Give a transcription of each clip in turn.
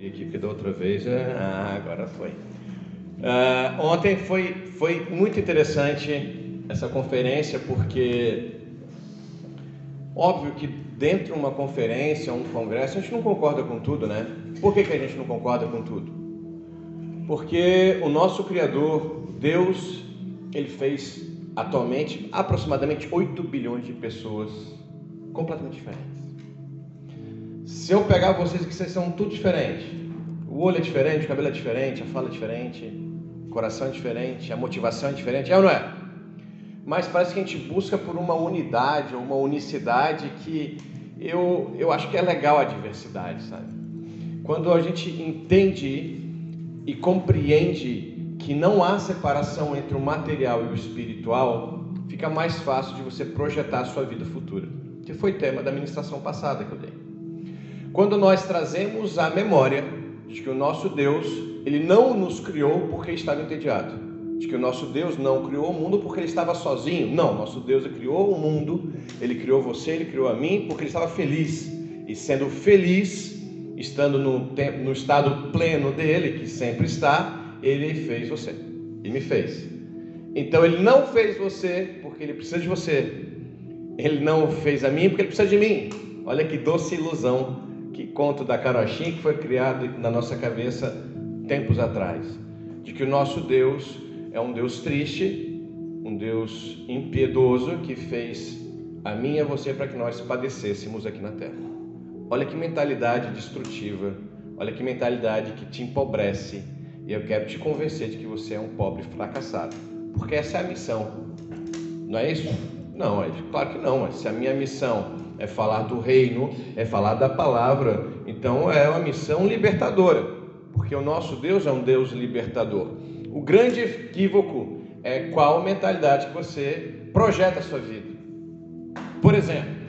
E aqui porque da outra vez, ah, agora foi. Uh, ontem foi, foi muito interessante essa conferência, porque óbvio que dentro de uma conferência, um congresso, a gente não concorda com tudo, né? Por que, que a gente não concorda com tudo? Porque o nosso Criador, Deus, ele fez atualmente aproximadamente 8 bilhões de pessoas completamente diferentes. Se eu pegar vocês que vocês são tudo diferente, o olho é diferente, o cabelo é diferente, a fala é diferente, o coração é diferente, a motivação é diferente, é ou não é? Mas parece que a gente busca por uma unidade, uma unicidade que eu, eu acho que é legal a diversidade, sabe? Quando a gente entende e compreende que não há separação entre o material e o espiritual, fica mais fácil de você projetar a sua vida futura, que foi tema da ministração passada que eu dei. Quando nós trazemos a memória de que o nosso Deus, ele não nos criou porque estava entediado, de que o nosso Deus não criou o mundo porque ele estava sozinho. Não, nosso Deus criou o mundo, ele criou você, ele criou a mim porque ele estava feliz. E sendo feliz, estando no, tempo, no estado pleno dele, que sempre está, ele fez você e me fez. Então ele não fez você porque ele precisa de você. Ele não fez a mim porque ele precisa de mim. Olha que doce ilusão que conto da carochinha que foi criado na nossa cabeça tempos atrás, de que o nosso Deus é um Deus triste, um Deus impiedoso que fez a mim e a você para que nós padecêssemos aqui na terra. Olha que mentalidade destrutiva, olha que mentalidade que te empobrece. E eu quero te convencer de que você é um pobre fracassado, porque essa é a missão. Não é isso? Não, é claro que não, mas se a minha missão é falar do reino, é falar da palavra. Então é uma missão libertadora, porque o nosso Deus é um Deus libertador. O grande equívoco é qual mentalidade que você projeta a sua vida. Por exemplo,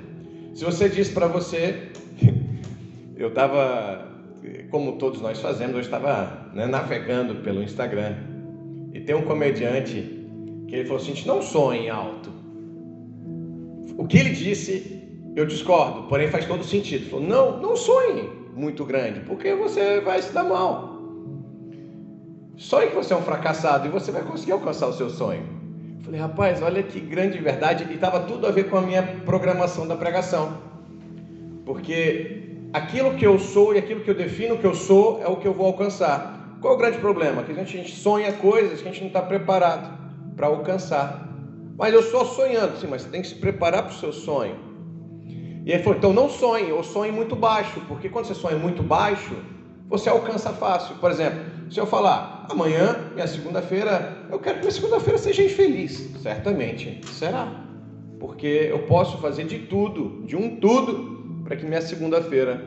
se você diz para você, eu estava, como todos nós fazemos, eu estava né, navegando pelo Instagram e tem um comediante que ele falou assim: não sonhe alto. O que ele disse eu discordo, porém faz todo sentido. Falou, não, não sonhe muito grande, porque você vai se dar mal. Sonhe que você é um fracassado e você vai conseguir alcançar o seu sonho. falei, rapaz, olha que grande verdade, e estava tudo a ver com a minha programação da pregação. Porque aquilo que eu sou e aquilo que eu defino que eu sou é o que eu vou alcançar. Qual é o grande problema? Que a gente, sonha coisas que a gente não está preparado para alcançar. Mas eu só sonhando, sim, mas você tem que se preparar para o seu sonho. E ele falou: então não sonhe, ou sonhe muito baixo, porque quando você sonha muito baixo, você alcança fácil. Por exemplo, se eu falar, amanhã, minha segunda-feira, eu quero que minha segunda-feira seja infeliz. Certamente será. Porque eu posso fazer de tudo, de um tudo, para que minha segunda-feira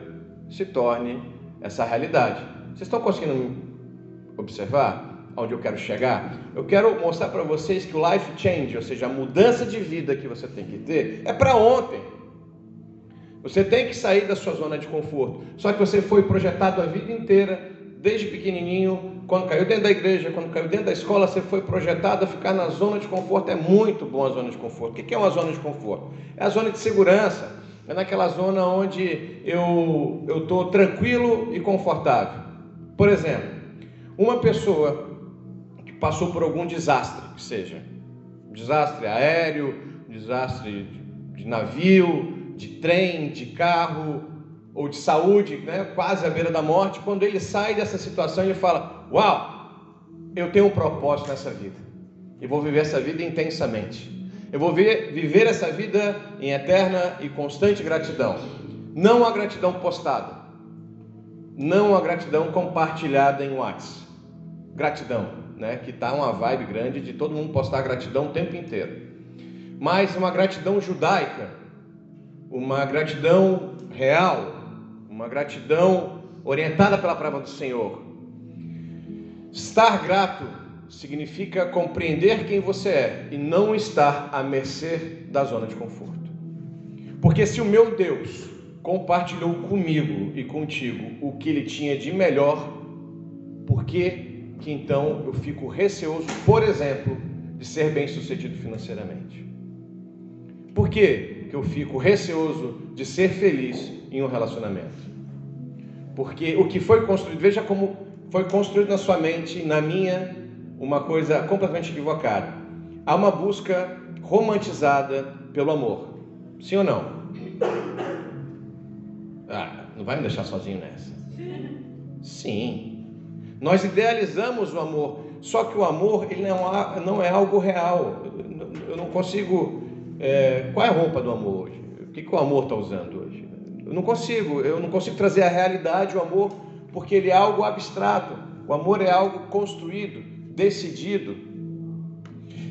se torne essa realidade. Vocês estão conseguindo observar onde eu quero chegar? Eu quero mostrar para vocês que o life change, ou seja, a mudança de vida que você tem que ter, é para ontem. Você tem que sair da sua zona de conforto. Só que você foi projetado a vida inteira, desde pequenininho, quando caiu dentro da igreja, quando caiu dentro da escola, você foi projetado a ficar na zona de conforto. É muito bom a zona de conforto. O que é uma zona de conforto? É a zona de segurança. É naquela zona onde eu estou tranquilo e confortável. Por exemplo, uma pessoa que passou por algum desastre, que seja desastre aéreo, desastre de navio, de trem, de carro ou de saúde, né, quase à beira da morte, quando ele sai dessa situação, ele fala: Uau, eu tenho um propósito nessa vida, e vou viver essa vida intensamente. Eu vou ver, viver essa vida em eterna e constante gratidão. Não a gratidão postada, não a gratidão compartilhada em WhatsApp. Gratidão, né? Que tá uma vibe grande de todo mundo postar gratidão o tempo inteiro. Mas uma gratidão judaica, uma gratidão real, uma gratidão orientada pela palavra do Senhor. Estar grato significa compreender quem você é e não estar à mercê da zona de conforto. Porque se o meu Deus compartilhou comigo e contigo o que ele tinha de melhor, por que, que então eu fico receoso, por exemplo, de ser bem-sucedido financeiramente? Por quê? Que eu fico receoso de ser feliz em um relacionamento? Porque o que foi construído, veja como foi construído na sua mente, na minha, uma coisa completamente equivocada. Há uma busca romantizada pelo amor. Sim ou não? Ah, não vai me deixar sozinho nessa. Sim. Nós idealizamos o amor, só que o amor ele não, é, algo real. Eu não consigo. É, qual é a roupa do amor hoje? O que, que o amor está usando hoje? Eu não consigo, eu não consigo trazer a realidade o amor, porque ele é algo abstrato. O amor é algo construído, decidido.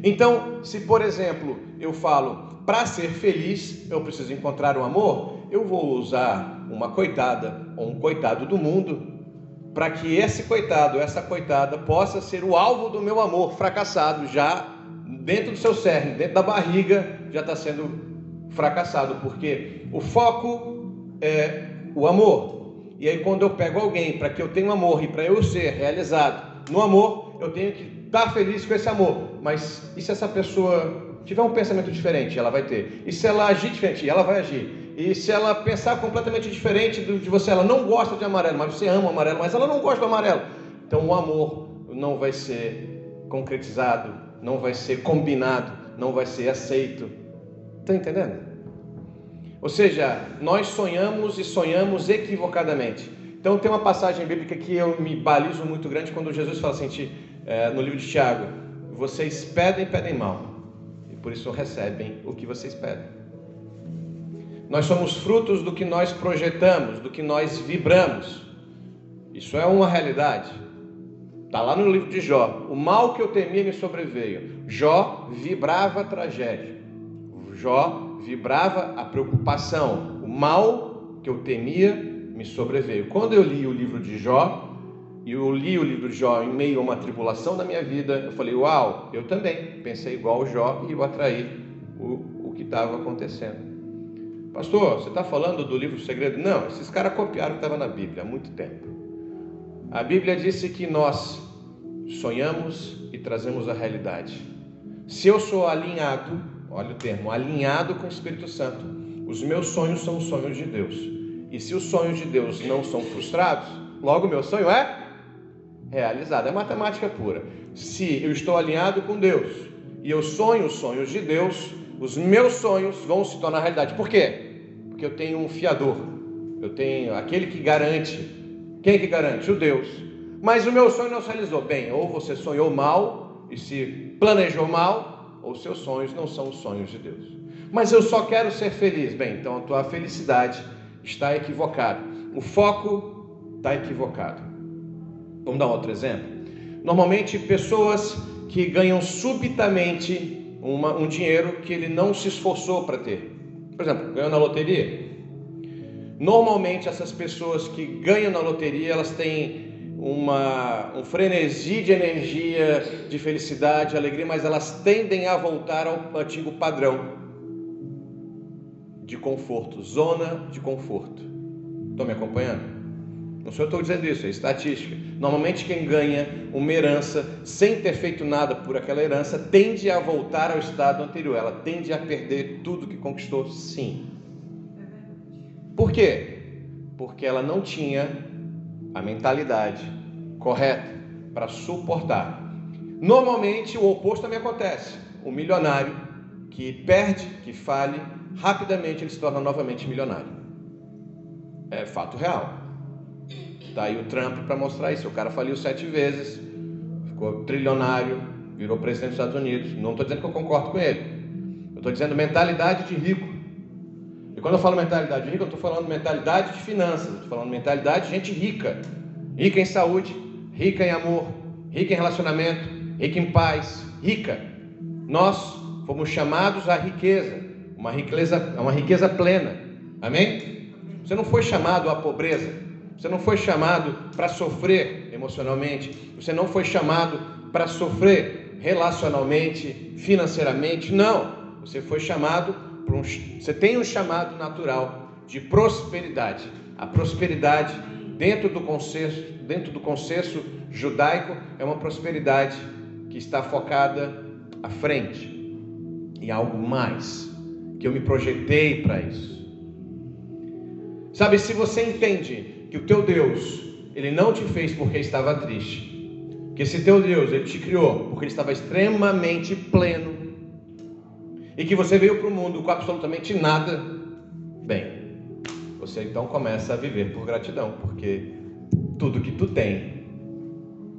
Então, se por exemplo eu falo, para ser feliz eu preciso encontrar o um amor, eu vou usar uma coitada ou um coitado do mundo para que esse coitado, essa coitada possa ser o alvo do meu amor fracassado já dentro do seu cerne, dentro da barriga, já está sendo fracassado, porque o foco é o amor. E aí, quando eu pego alguém para que eu tenha um amor e para eu ser realizado no amor, eu tenho que estar tá feliz com esse amor. Mas e se essa pessoa tiver um pensamento diferente? Ela vai ter. E se ela agir diferente? Ela vai agir. E se ela pensar completamente diferente de você, ela não gosta de amarelo, mas você ama o amarelo, mas ela não gosta do amarelo. Então o amor não vai ser concretizado, não vai ser combinado, não vai ser aceito. Está entendendo? Ou seja, nós sonhamos e sonhamos equivocadamente. Então tem uma passagem bíblica que eu me balizo muito grande quando Jesus fala assim, é, no livro de Tiago: vocês pedem, pedem mal, e por isso recebem o que vocês pedem. Nós somos frutos do que nós projetamos, do que nós vibramos. Isso é uma realidade. Está lá no livro de Jó. O mal que eu temia me sobreveio. Jó vibrava a tragédia. Jó vibrava a preocupação. O mal que eu temia me sobreveio. Quando eu li o livro de Jó, e eu li o livro de Jó em meio a uma tribulação da minha vida, eu falei, uau, eu também pensei igual o Jó e eu atraí o, o que estava acontecendo. Pastor, você está falando do livro Segredo? Não, esses caras copiaram o que estava na Bíblia há muito tempo. A Bíblia disse que nós sonhamos e trazemos a realidade. Se eu sou alinhado, olha o termo, alinhado com o Espírito Santo, os meus sonhos são os sonhos de Deus. E se os sonhos de Deus não são frustrados, logo meu sonho é realizado. É matemática pura. Se eu estou alinhado com Deus e eu sonho os sonhos de Deus, os meus sonhos vão se tornar realidade. Por quê? Porque eu tenho um fiador. Eu tenho aquele que garante quem que garante? O Deus. Mas o meu sonho não se realizou. Bem, ou você sonhou mal e se planejou mal, ou seus sonhos não são os sonhos de Deus. Mas eu só quero ser feliz. Bem, então a tua felicidade está equivocada. O foco está equivocado. Vamos dar outro exemplo? Normalmente, pessoas que ganham subitamente uma, um dinheiro que ele não se esforçou para ter. Por exemplo, ganhou na loteria, Normalmente essas pessoas que ganham na loteria, elas têm uma, um frenesi de energia, de felicidade, alegria, mas elas tendem a voltar ao antigo padrão de conforto, zona de conforto. Estão me acompanhando? Não sou eu estou dizendo isso, é estatística. Normalmente quem ganha uma herança sem ter feito nada por aquela herança tende a voltar ao estado anterior, ela tende a perder tudo que conquistou, sim. Por quê? Porque ela não tinha a mentalidade correta para suportar. Normalmente o oposto também acontece. O milionário que perde, que fale, rapidamente ele se torna novamente milionário. É fato real. Está aí o Trump para mostrar isso. O cara faliu sete vezes, ficou trilionário, virou presidente dos Estados Unidos. Não estou dizendo que eu concordo com ele. Eu estou dizendo mentalidade de rico. Quando eu falo mentalidade rica, eu estou falando mentalidade de finanças, estou falando mentalidade de gente rica. Rica em saúde, rica em amor, rica em relacionamento, rica em paz, rica. Nós fomos chamados à riqueza, uma riqueza, uma riqueza plena. Amém? Você não foi chamado à pobreza. Você não foi chamado para sofrer emocionalmente. Você não foi chamado para sofrer relacionalmente, financeiramente. Não. Você foi chamado um, você tem um chamado natural de prosperidade. A prosperidade dentro do consenso, dentro do consenso judaico é uma prosperidade que está focada à frente em algo mais, que eu me projetei para isso. Sabe, se você entende que o teu Deus, ele não te fez porque estava triste. Que esse teu Deus, ele te criou porque ele estava extremamente pleno. E que você veio para o mundo com absolutamente nada. Bem, você então começa a viver por gratidão, porque tudo que tu tem,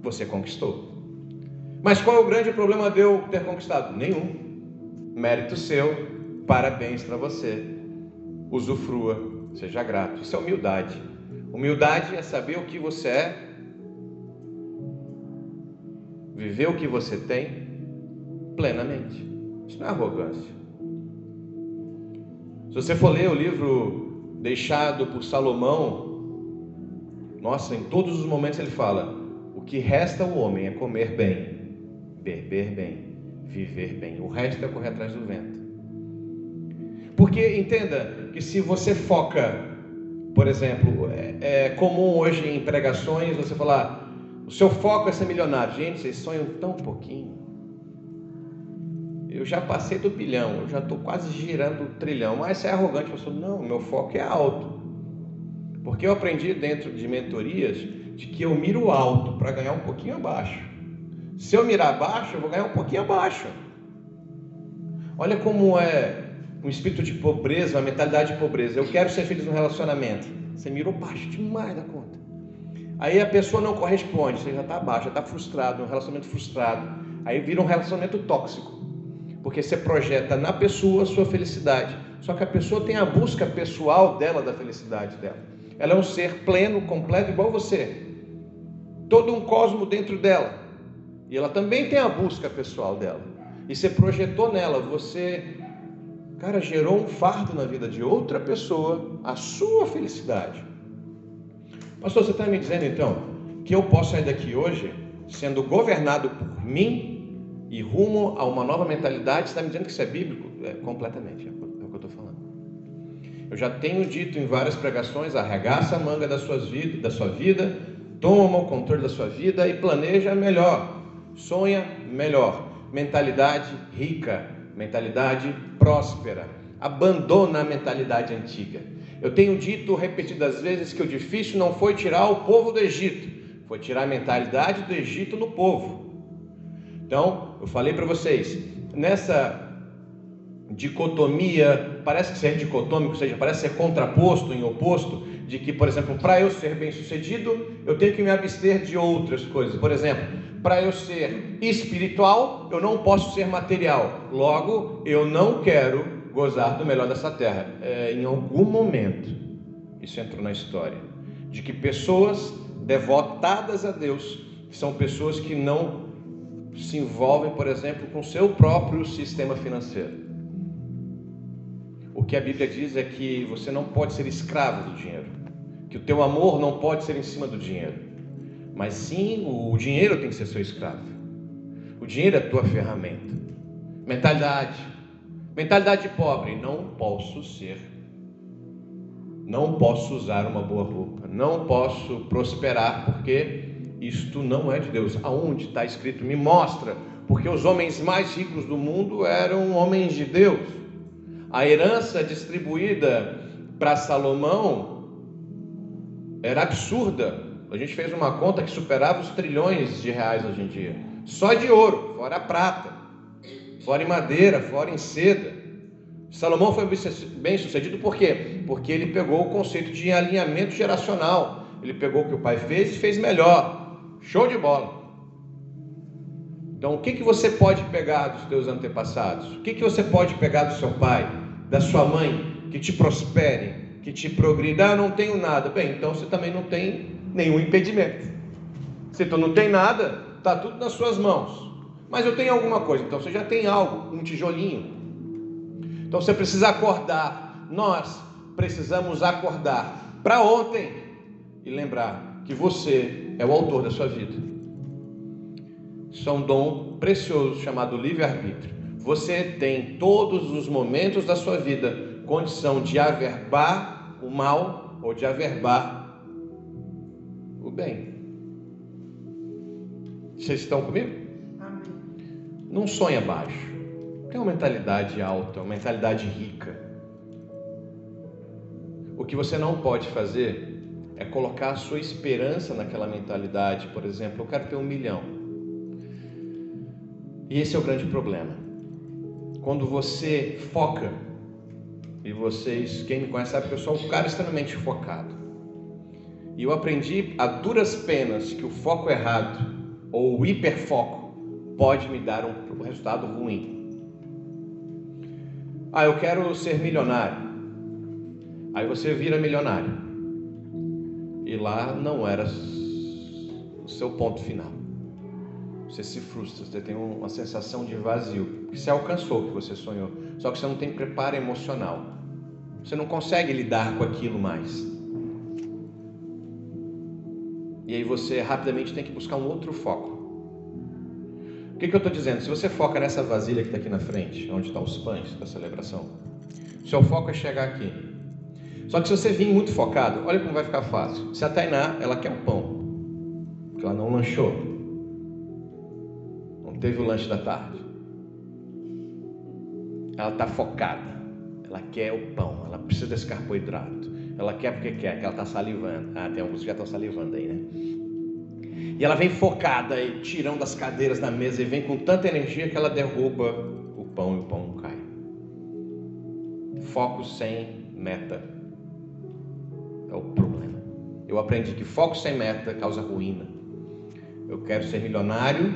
você conquistou. Mas qual é o grande problema de eu ter conquistado? Nenhum. Mérito seu, parabéns para você. Usufrua, seja grato. Isso é humildade. Humildade é saber o que você é, viver o que você tem plenamente. Isso não é arrogância. Se você for ler o livro deixado por Salomão, nossa, em todos os momentos ele fala: o que resta ao homem é comer bem, beber bem, viver bem. O resto é correr atrás do vento. Porque entenda que se você foca, por exemplo, é, é comum hoje em pregações você falar, o seu foco é ser milionário. Gente, vocês sonham tão pouquinho. Eu já passei do bilhão, eu já estou quase girando o trilhão. Mas você é arrogante, eu sou, não, meu foco é alto. Porque eu aprendi dentro de mentorias de que eu miro alto para ganhar um pouquinho abaixo. Se eu mirar abaixo, eu vou ganhar um pouquinho abaixo. Olha como é um espírito de pobreza, uma mentalidade de pobreza. Eu quero ser feliz no relacionamento. Você mirou baixo demais da conta. Aí a pessoa não corresponde, você já está baixo, já está frustrado, um relacionamento frustrado. Aí vira um relacionamento tóxico. Porque você projeta na pessoa a sua felicidade. Só que a pessoa tem a busca pessoal dela da felicidade dela. Ela é um ser pleno, completo, igual você. Todo um cosmo dentro dela. E ela também tem a busca pessoal dela. E você projetou nela, você Cara, gerou um fardo na vida de outra pessoa, a sua felicidade. Pastor, você está me dizendo então que eu posso sair daqui hoje sendo governado por mim e rumo a uma nova mentalidade? Você está me dizendo que isso é bíblico? É, completamente, é o que eu estou falando. Eu já tenho dito em várias pregações: arregaça a manga da, suas vida, da sua vida, toma o controle da sua vida e planeja melhor, sonha melhor. Mentalidade rica, mentalidade próspera. Abandona a mentalidade antiga. Eu tenho dito repetidas vezes que o difícil não foi tirar o povo do Egito, foi tirar a mentalidade do Egito no povo. Então, eu falei para vocês, nessa dicotomia, parece ser dicotômico, ou seja, parece ser contraposto em oposto, de que, por exemplo, para eu ser bem-sucedido, eu tenho que me abster de outras coisas. Por exemplo, para eu ser espiritual, eu não posso ser material. Logo, eu não quero gozar do melhor dessa terra. É, em algum momento, isso entrou na história, de que pessoas devotadas a Deus, são pessoas que não se envolvem, por exemplo, com seu próprio sistema financeiro. O que a Bíblia diz é que você não pode ser escravo do dinheiro, que o teu amor não pode ser em cima do dinheiro. Mas sim, o dinheiro tem que ser seu escravo. O dinheiro é tua ferramenta. Mentalidade. Mentalidade pobre. Não posso ser. Não posso usar uma boa roupa. Não posso prosperar porque isto não é de Deus. Aonde está escrito? Me mostra. Porque os homens mais ricos do mundo eram homens de Deus. A herança distribuída para Salomão era absurda. A gente fez uma conta que superava os trilhões de reais hoje em dia. Só de ouro, fora prata, fora em madeira, fora em seda. Salomão foi bem sucedido por quê? Porque ele pegou o conceito de alinhamento geracional. Ele pegou o que o pai fez e fez melhor. Show de bola. Então, o que, que você pode pegar dos teus antepassados? O que, que você pode pegar do seu pai, da sua mãe, que te prospere, que te progrida? Ah, não tenho nada. Bem, então você também não tem nenhum impedimento. Se tu não tem nada, está tudo nas suas mãos. Mas eu tenho alguma coisa, então você já tem algo, um tijolinho. Então você precisa acordar. Nós precisamos acordar para ontem e lembrar que você é o autor da sua vida. Isso é um dom precioso chamado livre-arbítrio. Você tem todos os momentos da sua vida condição de averbar o mal ou de averbar bem. Vocês estão comigo? Amém. Não sonha baixo. Tem uma mentalidade alta, uma mentalidade rica. O que você não pode fazer é colocar a sua esperança naquela mentalidade. Por exemplo, eu quero ter um milhão. E esse é o grande problema. Quando você foca, e vocês, quem me conhece sabe que eu sou um cara extremamente focado. E eu aprendi a duras penas que o foco errado, ou o hiperfoco, pode me dar um resultado ruim. Ah, eu quero ser milionário. Aí você vira milionário. E lá não era o seu ponto final. Você se frustra, você tem uma sensação de vazio. Que você alcançou o que você sonhou. Só que você não tem preparo emocional. Você não consegue lidar com aquilo mais. E aí você rapidamente tem que buscar um outro foco. O que, que eu estou dizendo? Se você foca nessa vasilha que está aqui na frente, onde estão os pães da celebração, seu foco é chegar aqui. Só que se você vir muito focado, olha como vai ficar fácil. Se a Tainá, ela quer um pão, porque ela não lanchou, não teve o lanche da tarde. Ela está focada, ela quer o pão, ela precisa desse carboidrato. Ela quer porque quer, que ela está salivando. Ah, tem alguns que já estão salivando aí, né? E ela vem focada e tirando as cadeiras da mesa e vem com tanta energia que ela derruba o pão e o pão cai. Foco sem meta é o problema. Eu aprendi que foco sem meta causa ruína. Eu quero ser milionário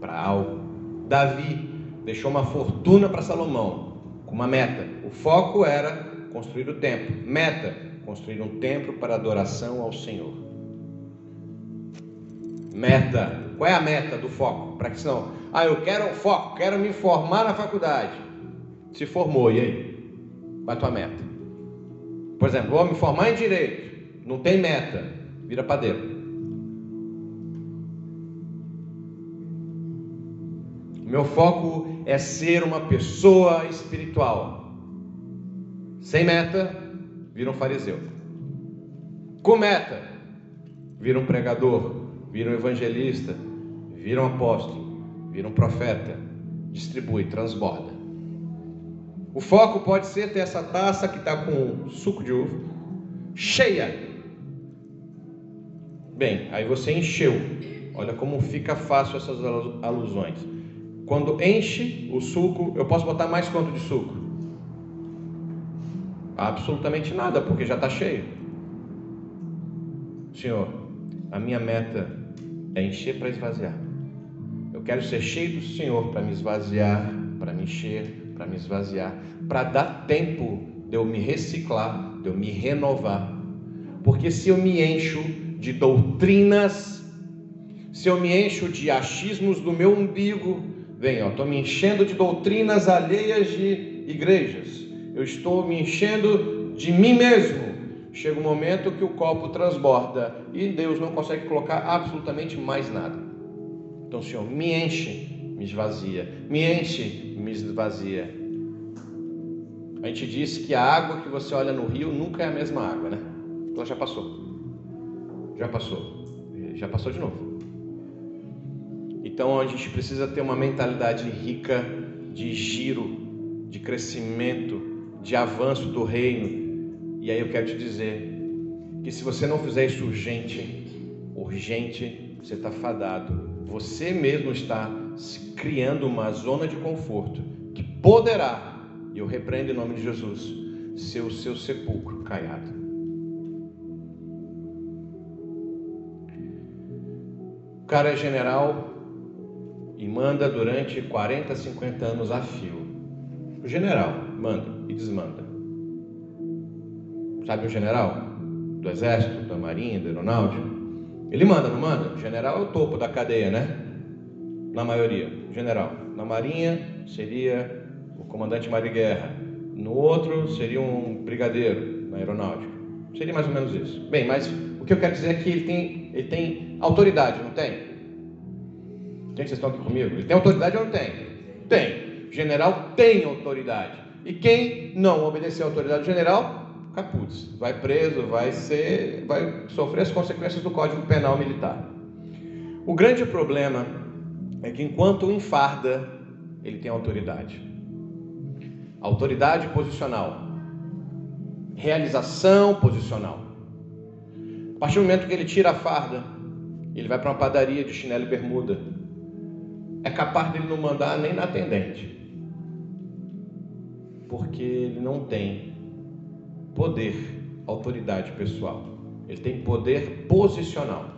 para algo. Davi deixou uma fortuna para Salomão com uma meta. O foco era construir o templo. Meta: construir um templo para adoração ao Senhor. Meta. Qual é a meta do foco? Para que senão, ah, eu quero foco, quero me formar na faculdade. Se formou, e aí? Qual é a tua meta? Por exemplo, vou me formar em direito. Não tem meta. Vira padeiro. Meu foco é ser uma pessoa espiritual. Sem meta, vira um fariseu. Com meta, vira um pregador, vira um evangelista, vira um apóstolo, vira um profeta, distribui, transborda. O foco pode ser ter essa taça que está com suco de uva, cheia. Bem, aí você encheu. Olha como fica fácil essas alusões. Quando enche o suco, eu posso botar mais quanto de suco? Absolutamente nada, porque já está cheio. Senhor, a minha meta é encher para esvaziar. Eu quero ser cheio do Senhor para me esvaziar, para me encher, para me esvaziar, para dar tempo de eu me reciclar, de eu me renovar. Porque se eu me encho de doutrinas, se eu me encho de achismos do meu umbigo, vem, ó, estou me enchendo de doutrinas alheias de igrejas. Eu estou me enchendo de mim mesmo chega um momento que o copo transborda e Deus não consegue colocar absolutamente mais nada. Então, Senhor, me enche, me esvazia, me enche, me esvazia. A gente disse que a água que você olha no rio nunca é a mesma água, né? Ela já passou. Já passou. Já passou de novo. Então a gente precisa ter uma mentalidade rica de giro, de crescimento, de avanço do reino, e aí eu quero te dizer que se você não fizer isso urgente, urgente, você está fadado. Você mesmo está criando uma zona de conforto que poderá, e eu repreendo em nome de Jesus, ser o seu sepulcro caiado. O cara é general e manda durante 40, 50 anos a fio. O general manda e desmanda. Sabe o general do exército, da marinha, da aeronáutica? Ele manda, não manda? O general é o topo da cadeia, né? Na maioria, general. Na marinha seria o comandante de guerra. No outro seria um brigadeiro na aeronáutica. Seria mais ou menos isso. Bem, mas o que eu quero dizer é que ele tem, ele tem autoridade, não tem? Gente, vocês estão aqui comigo? Ele tem autoridade ou não tem? Tem. General tem autoridade. E quem não obedecer à autoridade do general capuz, vai preso, vai ser, vai sofrer as consequências do Código Penal Militar. O grande problema é que enquanto enfarda, ele tem autoridade. Autoridade posicional. Realização posicional. A partir do momento que ele tira a farda, ele vai para uma padaria de chinelo e bermuda. É capaz dele não mandar nem na atendente. Porque ele não tem poder, autoridade pessoal. Ele tem poder posicional.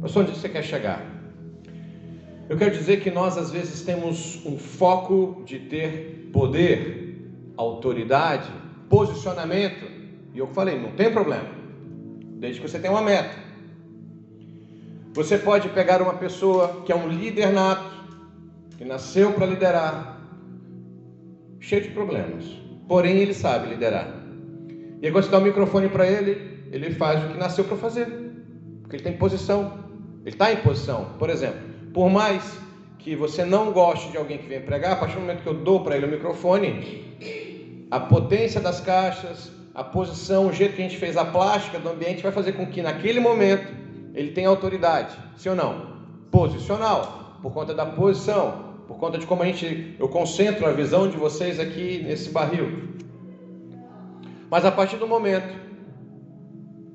Mas onde você quer chegar? Eu quero dizer que nós às vezes temos um foco de ter poder, autoridade, posicionamento. E eu falei, não tem problema, desde que você tenha uma meta. Você pode pegar uma pessoa que é um líder nato, que nasceu para liderar, cheio de problemas, porém ele sabe liderar. E aí você dá o microfone para ele, ele faz o que nasceu para fazer, porque ele tem posição, ele está em posição. Por exemplo, por mais que você não goste de alguém que vem pregar, a partir do momento que eu dou para ele o microfone, a potência das caixas, a posição, o jeito que a gente fez a plástica do ambiente vai fazer com que naquele momento ele tenha autoridade, sim ou não? Posicional, por conta da posição, por conta de como a gente, eu concentro a visão de vocês aqui nesse barril. Mas a partir do momento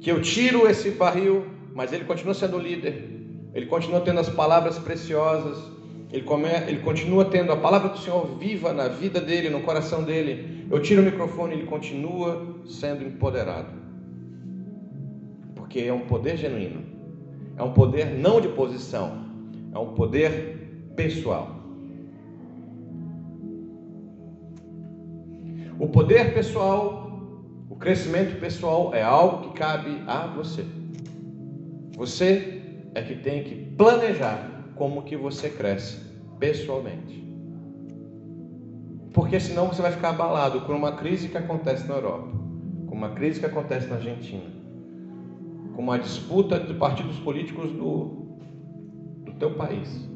que eu tiro esse barril, mas ele continua sendo líder, ele continua tendo as palavras preciosas, ele, come, ele continua tendo a palavra do Senhor viva na vida dele, no coração dele. Eu tiro o microfone, ele continua sendo empoderado. Porque é um poder genuíno. É um poder não de posição, é um poder pessoal. O poder pessoal, o crescimento pessoal é algo que cabe a você. Você é que tem que planejar como que você cresce pessoalmente. Porque senão você vai ficar abalado com uma crise que acontece na Europa, com uma crise que acontece na Argentina, com uma disputa de partidos políticos do, do teu país,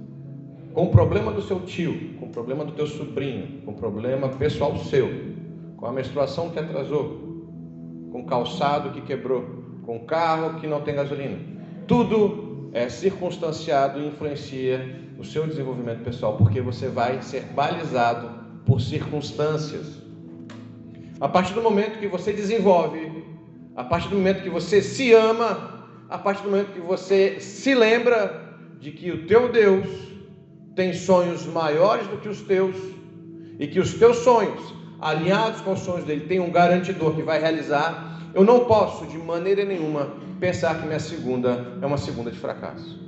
com o problema do seu tio, com o problema do teu sobrinho, com o problema pessoal seu, com a menstruação que atrasou, com o calçado que quebrou, com o carro que não tem gasolina. Tudo é circunstanciado e influencia o seu desenvolvimento pessoal, porque você vai ser balizado por circunstâncias. A partir do momento que você desenvolve, a partir do momento que você se ama, a partir do momento que você se lembra de que o teu Deus tem sonhos maiores do que os teus e que os teus sonhos, alinhados com os sonhos dele, tem um garantidor que vai realizar, eu não posso de maneira nenhuma pensar que minha segunda é uma segunda de fracasso.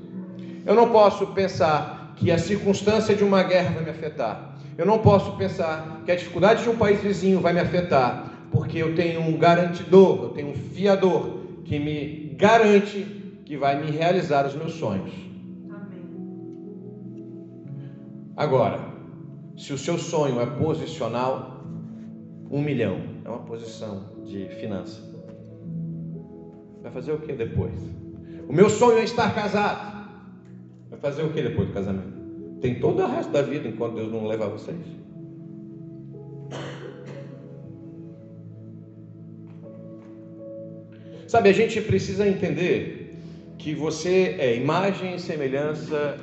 Eu não posso pensar que a circunstância de uma guerra vai me afetar. Eu não posso pensar que a dificuldade de um país vizinho vai me afetar, porque eu tenho um garantidor, eu tenho um fiador que me garante que vai me realizar os meus sonhos. Amém. Agora, se o seu sonho é posicional, um milhão é uma posição de finança. Vai fazer o que depois? O meu sonho é estar casado. Vai fazer o que depois do casamento? Tem todo o resto da vida enquanto Deus não levar vocês. Sabe, a gente precisa entender que você é imagem e semelhança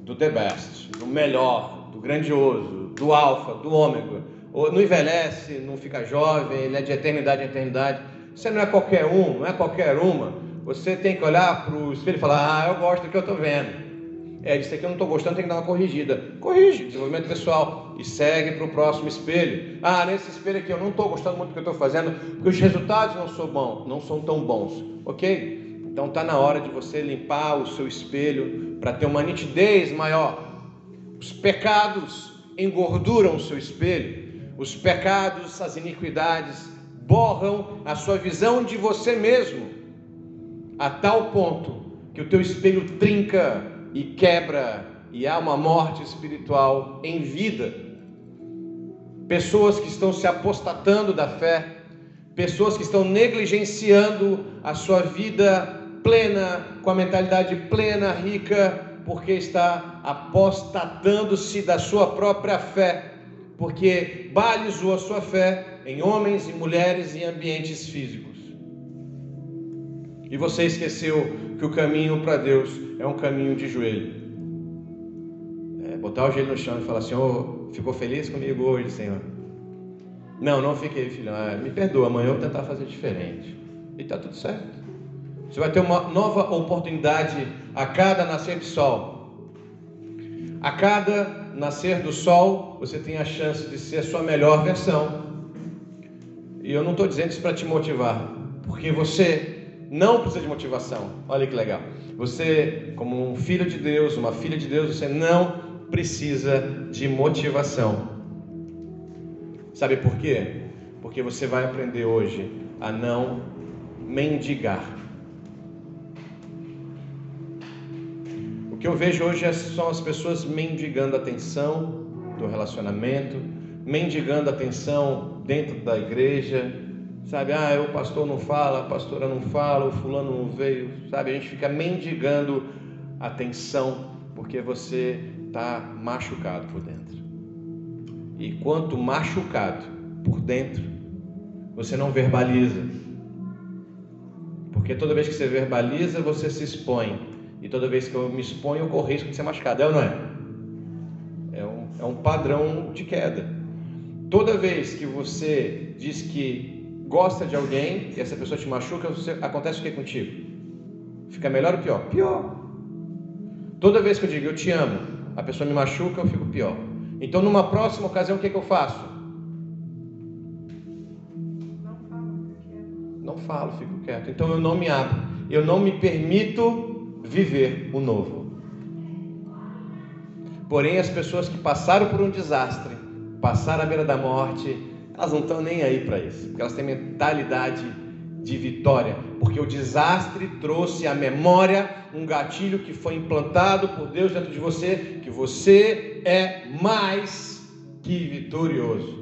do the best, do melhor, do grandioso, do alfa, do ômega. Não envelhece, não fica jovem, ele é de eternidade em eternidade. Você não é qualquer um, não é qualquer uma. Você tem que olhar para o espelho e falar: Ah, eu gosto do que eu estou vendo. É, disso aqui eu não estou gostando, tem que dar uma corrigida. Corrige, desenvolvimento pessoal. E segue para o próximo espelho. Ah, nesse espelho aqui eu não estou gostando muito do que eu estou fazendo, porque os resultados não são bons, não são tão bons. Ok? Então está na hora de você limpar o seu espelho para ter uma nitidez maior. Os pecados engorduram o seu espelho. Os pecados, as iniquidades borram a sua visão de você mesmo, a tal ponto que o teu espelho trinca e quebra e há uma morte espiritual em vida. Pessoas que estão se apostatando da fé, pessoas que estão negligenciando a sua vida plena, com a mentalidade plena, rica, porque está apostatando-se da sua própria fé, porque balizou a sua fé em homens e mulheres em ambientes físicos. E você esqueceu que o caminho para Deus é um caminho de joelho. É, botar o joelho no chão e falar: Senhor, ficou feliz comigo hoje, Senhor? Não, não fiquei, filho. Ah, me perdoa, amanhã eu vou tentar fazer diferente. E está tudo certo. Você vai ter uma nova oportunidade a cada nascer de sol. A cada nascer do sol, você tem a chance de ser a sua melhor versão. E eu não estou dizendo isso para te motivar, porque você não precisa de motivação. Olha que legal. Você, como um filho de Deus, uma filha de Deus, você não precisa de motivação. Sabe por quê? Porque você vai aprender hoje a não mendigar. Que eu vejo hoje é são as pessoas mendigando atenção do relacionamento, mendigando atenção dentro da igreja, sabe? Ah, o pastor não fala, a pastora não fala, o fulano não veio, sabe? A gente fica mendigando atenção porque você está machucado por dentro. E quanto machucado por dentro, você não verbaliza. Porque toda vez que você verbaliza, você se expõe. E toda vez que eu me exponho, eu corro risco de ser machucado. É ou não é? É um, é um padrão de queda. Toda vez que você diz que gosta de alguém e essa pessoa te machuca, você, acontece o que contigo? Fica melhor ou pior? Pior. Toda vez que eu digo eu te amo, a pessoa me machuca, eu fico pior. Então, numa próxima ocasião, o que, que eu faço? Não falo, fico quieto. Então, eu não me abro. Eu não me permito viver o novo. Porém, as pessoas que passaram por um desastre, passaram à beira da morte, elas não estão nem aí para isso, porque elas têm mentalidade de vitória, porque o desastre trouxe à memória um gatilho que foi implantado por Deus dentro de você, que você é mais que vitorioso.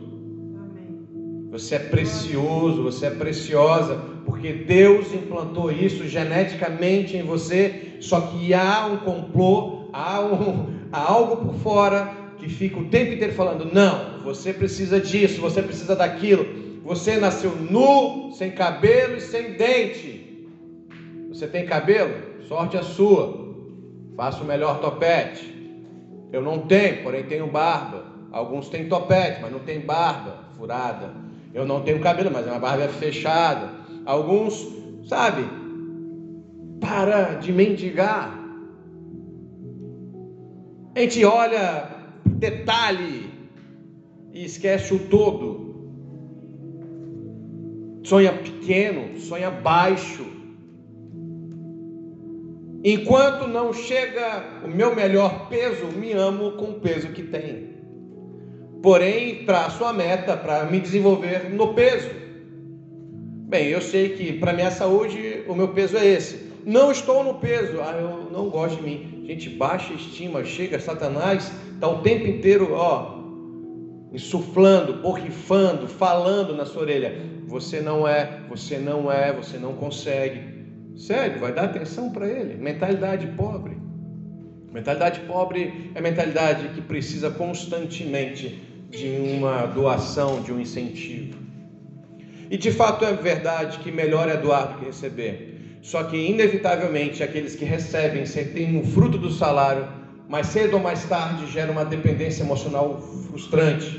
Você é precioso, você é preciosa, porque Deus implantou isso geneticamente em você, só que há um complô, há, um, há algo por fora que fica o tempo inteiro falando: não, você precisa disso, você precisa daquilo. Você nasceu nu, sem cabelo e sem dente. Você tem cabelo? Sorte a sua. Faça o melhor topete. Eu não tenho, porém tenho barba. Alguns têm topete, mas não tem barba furada. Eu não tenho cabelo, mas a minha barba é fechada. Alguns, sabe, para de mendigar. A gente olha detalhe e esquece o todo sonha pequeno, sonha baixo. Enquanto não chega o meu melhor peso, me amo com o peso que tem. Porém, traço a meta para me desenvolver no peso. Bem, eu sei que para minha saúde o meu peso é esse. Não estou no peso, ah, eu não gosto de mim. Gente, baixa estima, chega, Satanás está o tempo inteiro, ó, insuflando, borrifando, falando na sua orelha. Você não é, você não é, você não consegue. Sério, vai dar atenção para ele. Mentalidade pobre. Mentalidade pobre é mentalidade que precisa constantemente de uma doação, de um incentivo. E de fato é verdade que melhor é doar do que receber. Só que, inevitavelmente, aqueles que recebem, têm um fruto do salário, mais cedo ou mais tarde gera uma dependência emocional frustrante,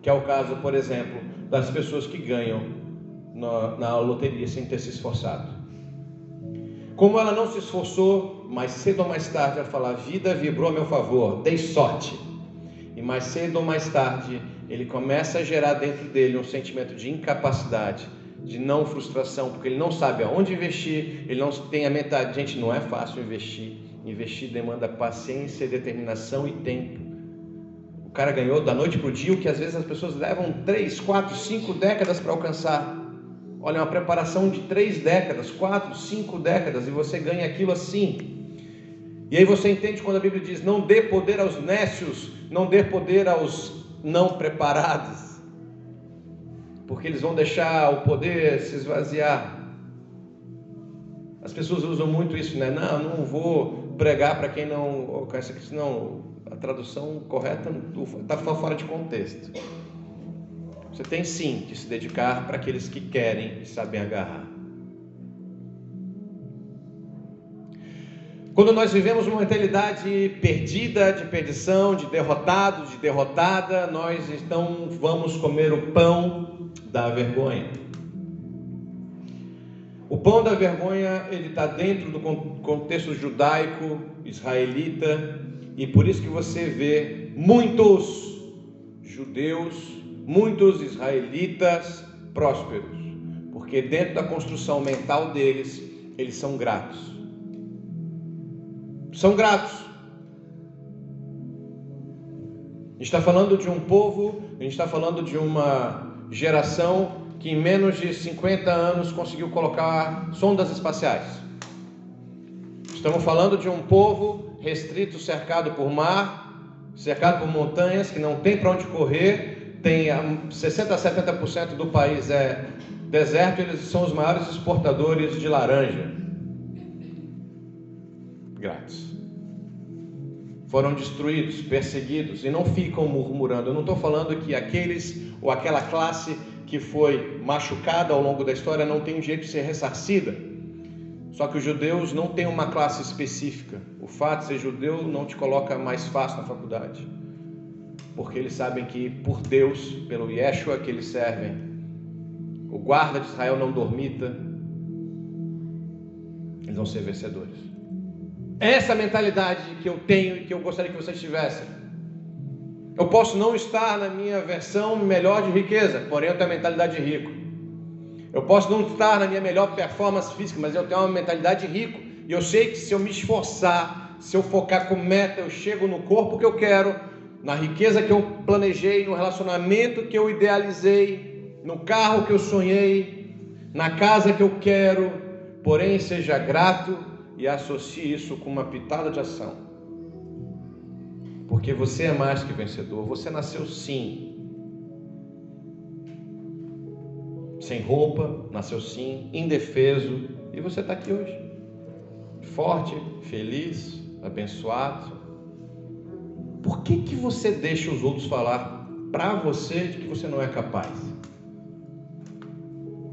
que é o caso, por exemplo, das pessoas que ganham na, na loteria sem ter se esforçado. Como ela não se esforçou, mais cedo ou mais tarde ela fala: a vida vibrou a meu favor, dei sorte. E mais cedo ou mais tarde ele começa a gerar dentro dele um sentimento de incapacidade, de não frustração, porque ele não sabe aonde investir, ele não tem a mentalidade. Gente, não é fácil investir. Investir demanda paciência, determinação e tempo cara ganhou da noite para o dia o que às vezes as pessoas levam três, quatro, cinco décadas para alcançar. Olha, uma preparação de três décadas, quatro, cinco décadas, e você ganha aquilo assim. E aí você entende quando a Bíblia diz: não dê poder aos nécios, não dê poder aos não preparados, porque eles vão deixar o poder se esvaziar. As pessoas usam muito isso, né? Não, não vou pregar para quem não senão a tradução correta está fora de contexto. Você tem sim que se dedicar para aqueles que querem e sabem agarrar. Quando nós vivemos uma mentalidade perdida, de perdição, de derrotado, de derrotada, nós então vamos comer o pão da vergonha. O pão da vergonha ele está dentro do contexto judaico, israelita, e por isso que você vê muitos judeus, muitos israelitas prósperos, porque dentro da construção mental deles, eles são gratos. São gratos. A gente está falando de um povo, a gente está falando de uma geração que em menos de 50 anos conseguiu colocar sondas espaciais. Estamos falando de um povo restrito, cercado por mar, cercado por montanhas, que não tem para onde correr, tem 60 a 70% do país é deserto, eles são os maiores exportadores de laranja. Grátis. Foram destruídos, perseguidos e não ficam murmurando. Eu não estou falando que aqueles ou aquela classe que foi machucada ao longo da história não tem jeito de ser ressarcida. Só que os judeus não têm uma classe específica. O fato de ser judeu não te coloca mais fácil na faculdade. Porque eles sabem que por Deus, pelo Yeshua que eles servem, o guarda de Israel não dormita, eles vão ser vencedores. Essa mentalidade que eu tenho e que eu gostaria que vocês tivessem. Eu posso não estar na minha versão melhor de riqueza, porém eu tenho a mentalidade de rico. Eu posso não estar na minha melhor performance física, mas eu tenho uma mentalidade de rico. E eu sei que se eu me esforçar, se eu focar com meta, eu chego no corpo que eu quero, na riqueza que eu planejei, no relacionamento que eu idealizei, no carro que eu sonhei, na casa que eu quero. Porém, seja grato e associe isso com uma pitada de ação. Porque você é mais que vencedor. Você nasceu sim. Sem roupa, nasceu sim, indefeso. E você está aqui hoje. Forte, feliz, abençoado. Por que, que você deixa os outros falar para você de que você não é capaz?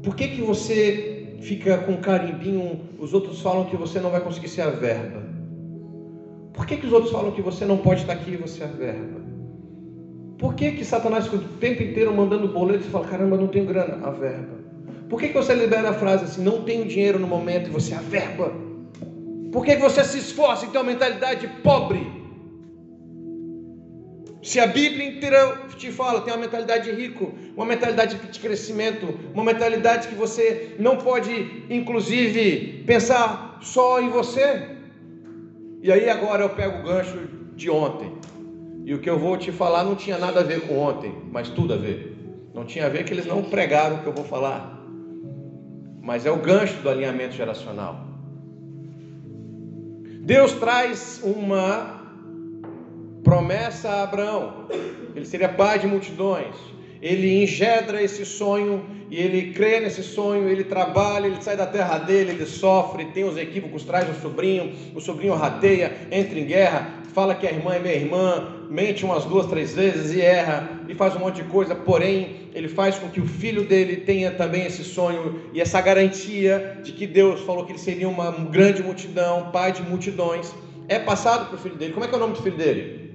Por que, que você fica com carimbinho? Os outros falam que você não vai conseguir ser a verba. Por que, que os outros falam que você não pode estar aqui e você é verba? Por que, que Satanás fica o tempo inteiro mandando boleto e fala, caramba, não tenho grana? A verba. Por que, que você libera a frase assim, não tenho dinheiro no momento e você é a verba? Por que, que você se esforça e tem uma mentalidade pobre? Se a Bíblia inteira te fala, tem uma mentalidade de rico, uma mentalidade de crescimento, uma mentalidade que você não pode, inclusive, pensar só em você. E aí agora eu pego o gancho de ontem. E o que eu vou te falar não tinha nada a ver com ontem, mas tudo a ver. Não tinha a ver que eles não pregaram o que eu vou falar. Mas é o gancho do alinhamento geracional. Deus traz uma promessa a Abraão. Ele seria pai de multidões. Ele engendra esse sonho e ele crê nesse sonho, ele trabalha, ele sai da terra dele, ele sofre, tem os equívocos, traz o sobrinho, o sobrinho rateia, entra em guerra, fala que a irmã é minha irmã, mente umas duas, três vezes e erra, e faz um monte de coisa, porém, ele faz com que o filho dele tenha também esse sonho e essa garantia de que Deus falou que ele seria uma grande multidão, pai de multidões, é passado para o filho dele. Como é que é o nome do filho dele?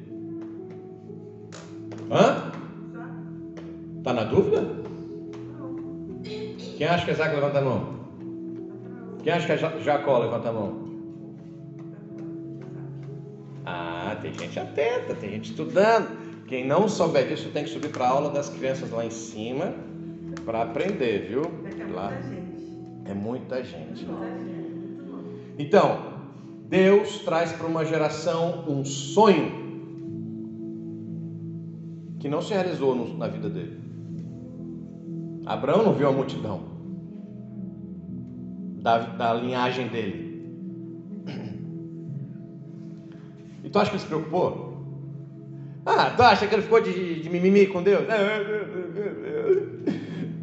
Hã? Tá na dúvida? Quem acha que é Isaac, levanta a mão. Quem acha que é Jacó, levanta a mão. Ah, tem gente atenta, tem gente estudando. Quem não souber disso tem que subir para a aula das crianças lá em cima para aprender, viu? Lá. É muita gente. Então, Deus traz para uma geração um sonho que não se realizou na vida dele. Abraão não viu a multidão da, da linhagem dele. E tu acha que ele se preocupou? Ah, tu acha que ele ficou de, de mimimi com Deus?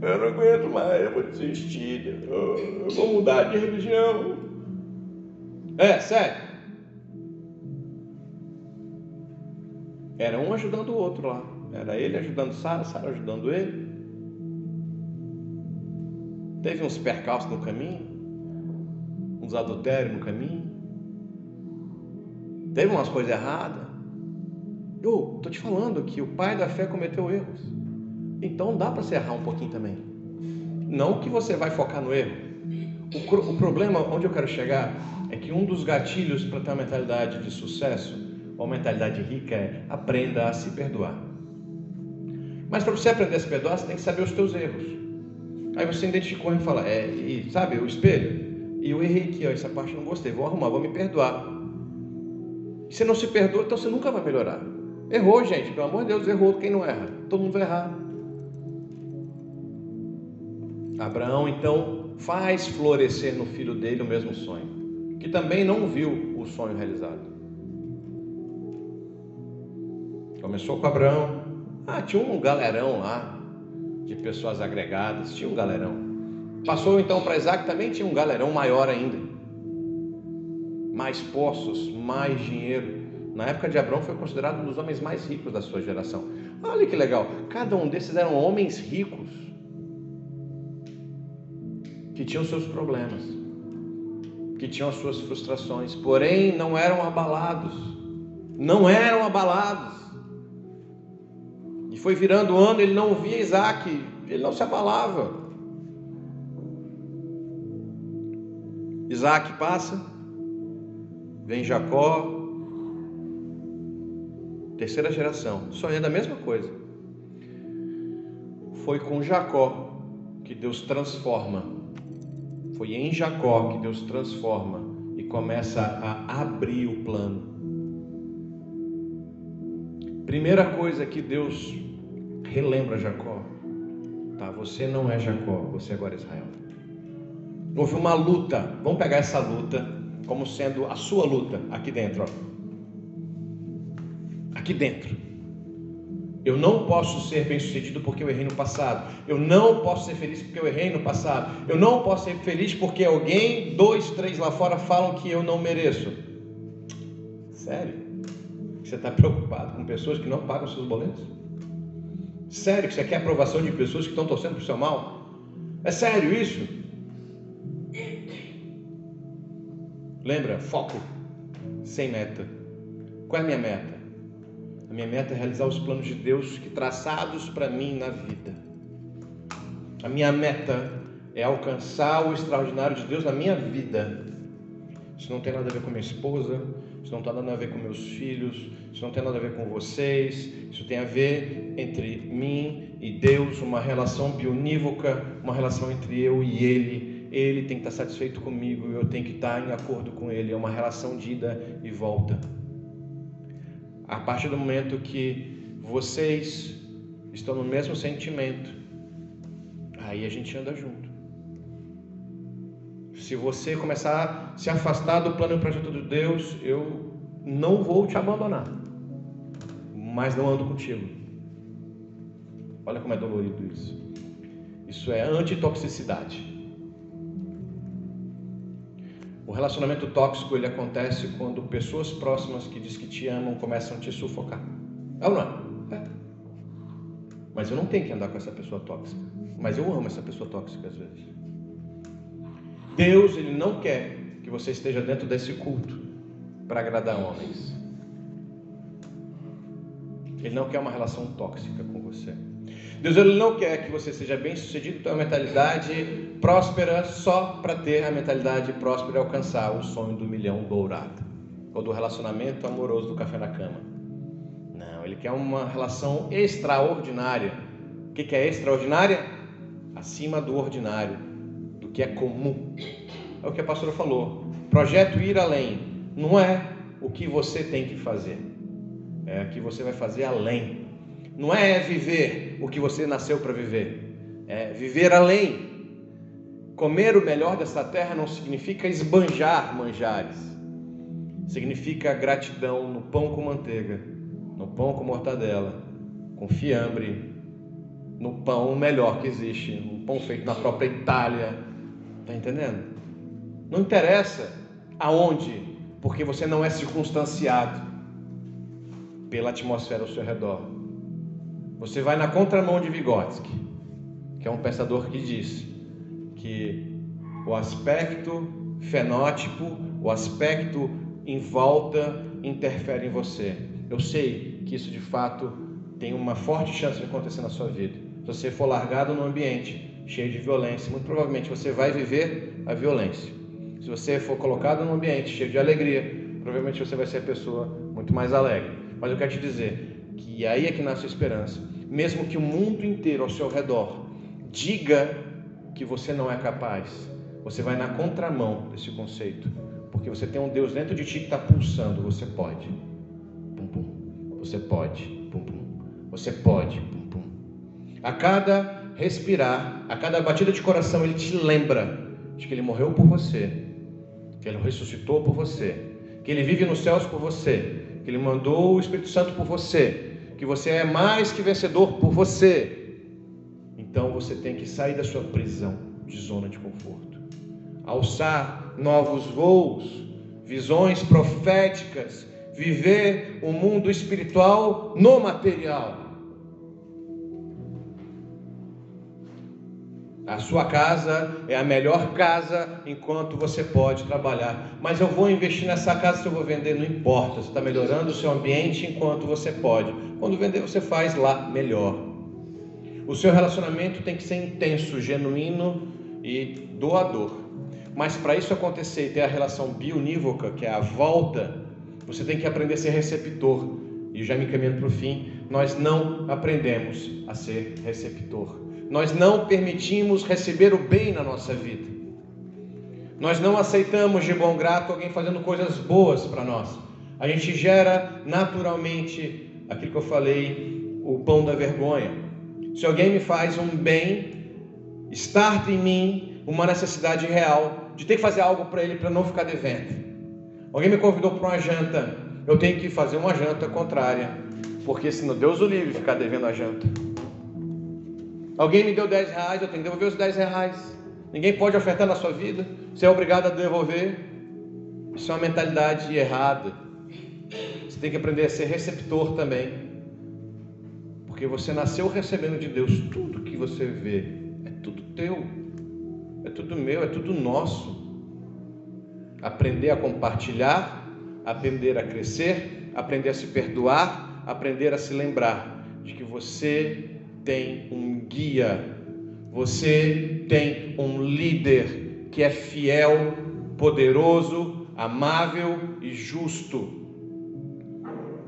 Eu não aguento mais, eu vou desistir, eu vou mudar de religião. É, sério. Era um ajudando o outro lá. Era ele ajudando Sara, Sara ajudando ele. Teve uns percalços no caminho uns adultérios no caminho, teve umas coisas erradas. Eu estou te falando que o pai da fé cometeu erros. Então dá para se errar um pouquinho também. Não que você vai focar no erro. O, o problema, onde eu quero chegar, é que um dos gatilhos para ter uma mentalidade de sucesso, uma mentalidade rica, é aprenda a se perdoar. Mas para você aprender a se perdoar, você tem que saber os teus erros. Aí você identificou e fala, é, e, sabe, o espelho. E eu errei aqui, ó, essa parte eu não gostei, vou arrumar, vou me perdoar. E você não se perdoa, então você nunca vai melhorar. Errou, gente, pelo amor de Deus, errou. Quem não erra? Todo mundo vai errar. Abraão então faz florescer no filho dele o mesmo sonho, que também não viu o sonho realizado. Começou com Abraão, ah, tinha um galerão lá de pessoas agregadas, tinha um galerão. Passou então para Isaac, também tinha um galerão maior ainda. Mais poços, mais dinheiro. Na época de Abraão foi considerado um dos homens mais ricos da sua geração. Olha que legal, cada um desses eram homens ricos que tinham seus problemas, que tinham as suas frustrações, porém não eram abalados. Não eram abalados. E foi virando o ano, ele não via Isaac, ele não se abalava. Isaac passa, vem Jacó, terceira geração, sonhando a mesma coisa. Foi com Jacó que Deus transforma foi em Jacó que Deus transforma e começa a abrir o plano. Primeira coisa que Deus relembra Jacó, tá? Você não é Jacó, você agora é Israel. Houve uma luta. Vamos pegar essa luta como sendo a sua luta aqui dentro, ó. Aqui dentro. Eu não posso ser bem-sucedido porque eu errei no passado. Eu não posso ser feliz porque eu errei no passado. Eu não posso ser feliz porque alguém, dois, três lá fora falam que eu não mereço. Sério? Você está preocupado com pessoas que não pagam seus boletos? Sério que você quer aprovação de pessoas que estão torcendo para o seu mal? É sério isso? Lembra? Foco. Sem meta. Qual é a minha meta? A minha meta é realizar os planos de Deus que traçados para mim na vida. A minha meta é alcançar o extraordinário de Deus na minha vida. Isso não tem nada a ver com minha esposa, isso não tem nada a ver com meus filhos, isso não tem nada a ver com vocês, isso tem a ver entre mim e Deus, uma relação bionívoca, uma relação entre eu e Ele. Ele tem que estar satisfeito comigo, eu tenho que estar em acordo com Ele, é uma relação de ida e volta. A partir do momento que vocês estão no mesmo sentimento, aí a gente anda junto. Se você começar a se afastar do plano e projeto de Deus, eu não vou te abandonar, mas não ando contigo. Olha como é dolorido isso. Isso é antitoxicidade. O relacionamento tóxico ele acontece quando pessoas próximas que diz que te amam começam a te sufocar. É ou não? É. Mas eu não tenho que andar com essa pessoa tóxica. Mas eu amo essa pessoa tóxica às vezes. Deus ele não quer que você esteja dentro desse culto para agradar homens. Ele não quer uma relação tóxica com você. Deus ele não quer que você seja bem sucedido, ter uma mentalidade próspera só para ter a mentalidade próspera e alcançar o sonho do milhão dourado, ou do relacionamento amoroso do café na cama. Não, ele quer uma relação extraordinária. O que é extraordinária? Acima do ordinário, do que é comum. É o que a pastora falou. Projeto ir além não é o que você tem que fazer, é que você vai fazer além não é viver o que você nasceu para viver, é viver além. Comer o melhor dessa terra não significa esbanjar manjares, significa gratidão no pão com manteiga, no pão com mortadela, com fiambre, no pão melhor que existe, um pão feito na própria Itália. Está entendendo? Não interessa aonde, porque você não é circunstanciado pela atmosfera ao seu redor. Você vai na contramão de Vygotsky, que é um pensador que diz que o aspecto fenótipo, o aspecto em volta interfere em você. Eu sei que isso de fato tem uma forte chance de acontecer na sua vida. Se você for largado no ambiente cheio de violência, muito provavelmente você vai viver a violência. Se você for colocado num ambiente cheio de alegria, provavelmente você vai ser a pessoa muito mais alegre. Mas eu quero te dizer que aí é que nasce a esperança. Mesmo que o mundo inteiro ao seu redor diga que você não é capaz, você vai na contramão desse conceito, porque você tem um Deus dentro de ti que está pulsando. Você pode, pum pum. Você pode, pum pum. Você pode, pum pum. A cada respirar, a cada batida de coração, ele te lembra de que ele morreu por você, que ele ressuscitou por você, que ele vive nos céus por você, que ele mandou o Espírito Santo por você, que você é mais que vencedor por você. Então você tem que sair da sua prisão de zona de conforto, alçar novos voos, visões proféticas, viver o mundo espiritual no material. A sua casa é a melhor casa enquanto você pode trabalhar. Mas eu vou investir nessa casa se eu vou vender, não importa. Você está melhorando o seu ambiente enquanto você pode. Quando vender, você faz lá melhor. O seu relacionamento tem que ser intenso, genuíno e doador. Mas para isso acontecer e ter a relação bionívoca, que é a volta, você tem que aprender a ser receptor. E já me caminhando para o fim, nós não aprendemos a ser receptor nós não permitimos receber o bem na nossa vida. Nós não aceitamos de bom grato alguém fazendo coisas boas para nós. A gente gera naturalmente aquilo que eu falei, o pão da vergonha. Se alguém me faz um bem, starta em mim uma necessidade real de ter que fazer algo para ele para não ficar devendo. Alguém me convidou para uma janta, eu tenho que fazer uma janta contrária, porque senão Deus o livre ficar devendo a janta. Alguém me deu 10 reais, eu tenho que devolver os 10 reais. Ninguém pode ofertar na sua vida, você é obrigado a devolver. Isso é uma mentalidade errada. Você tem que aprender a ser receptor também. Porque você nasceu recebendo de Deus tudo que você vê. É tudo teu. É tudo meu, é tudo nosso. Aprender a compartilhar, aprender a crescer, aprender a se perdoar, aprender a se lembrar de que você tem um guia, você tem um líder que é fiel, poderoso, amável e justo.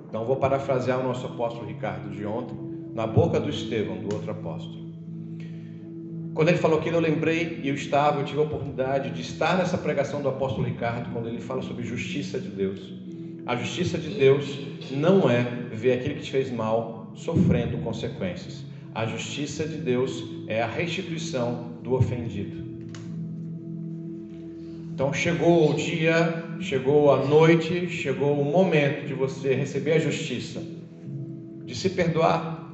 Então vou parafrasear o nosso apóstolo Ricardo de ontem, na boca do Estevão, do outro apóstolo. Quando ele falou aquilo, eu lembrei e eu estava, eu tive a oportunidade de estar nessa pregação do apóstolo Ricardo, quando ele fala sobre justiça de Deus. A justiça de Deus não é ver aquele que te fez mal sofrendo consequências. A justiça de Deus é a restituição do ofendido. Então chegou o dia, chegou a noite, chegou o momento de você receber a justiça, de se perdoar,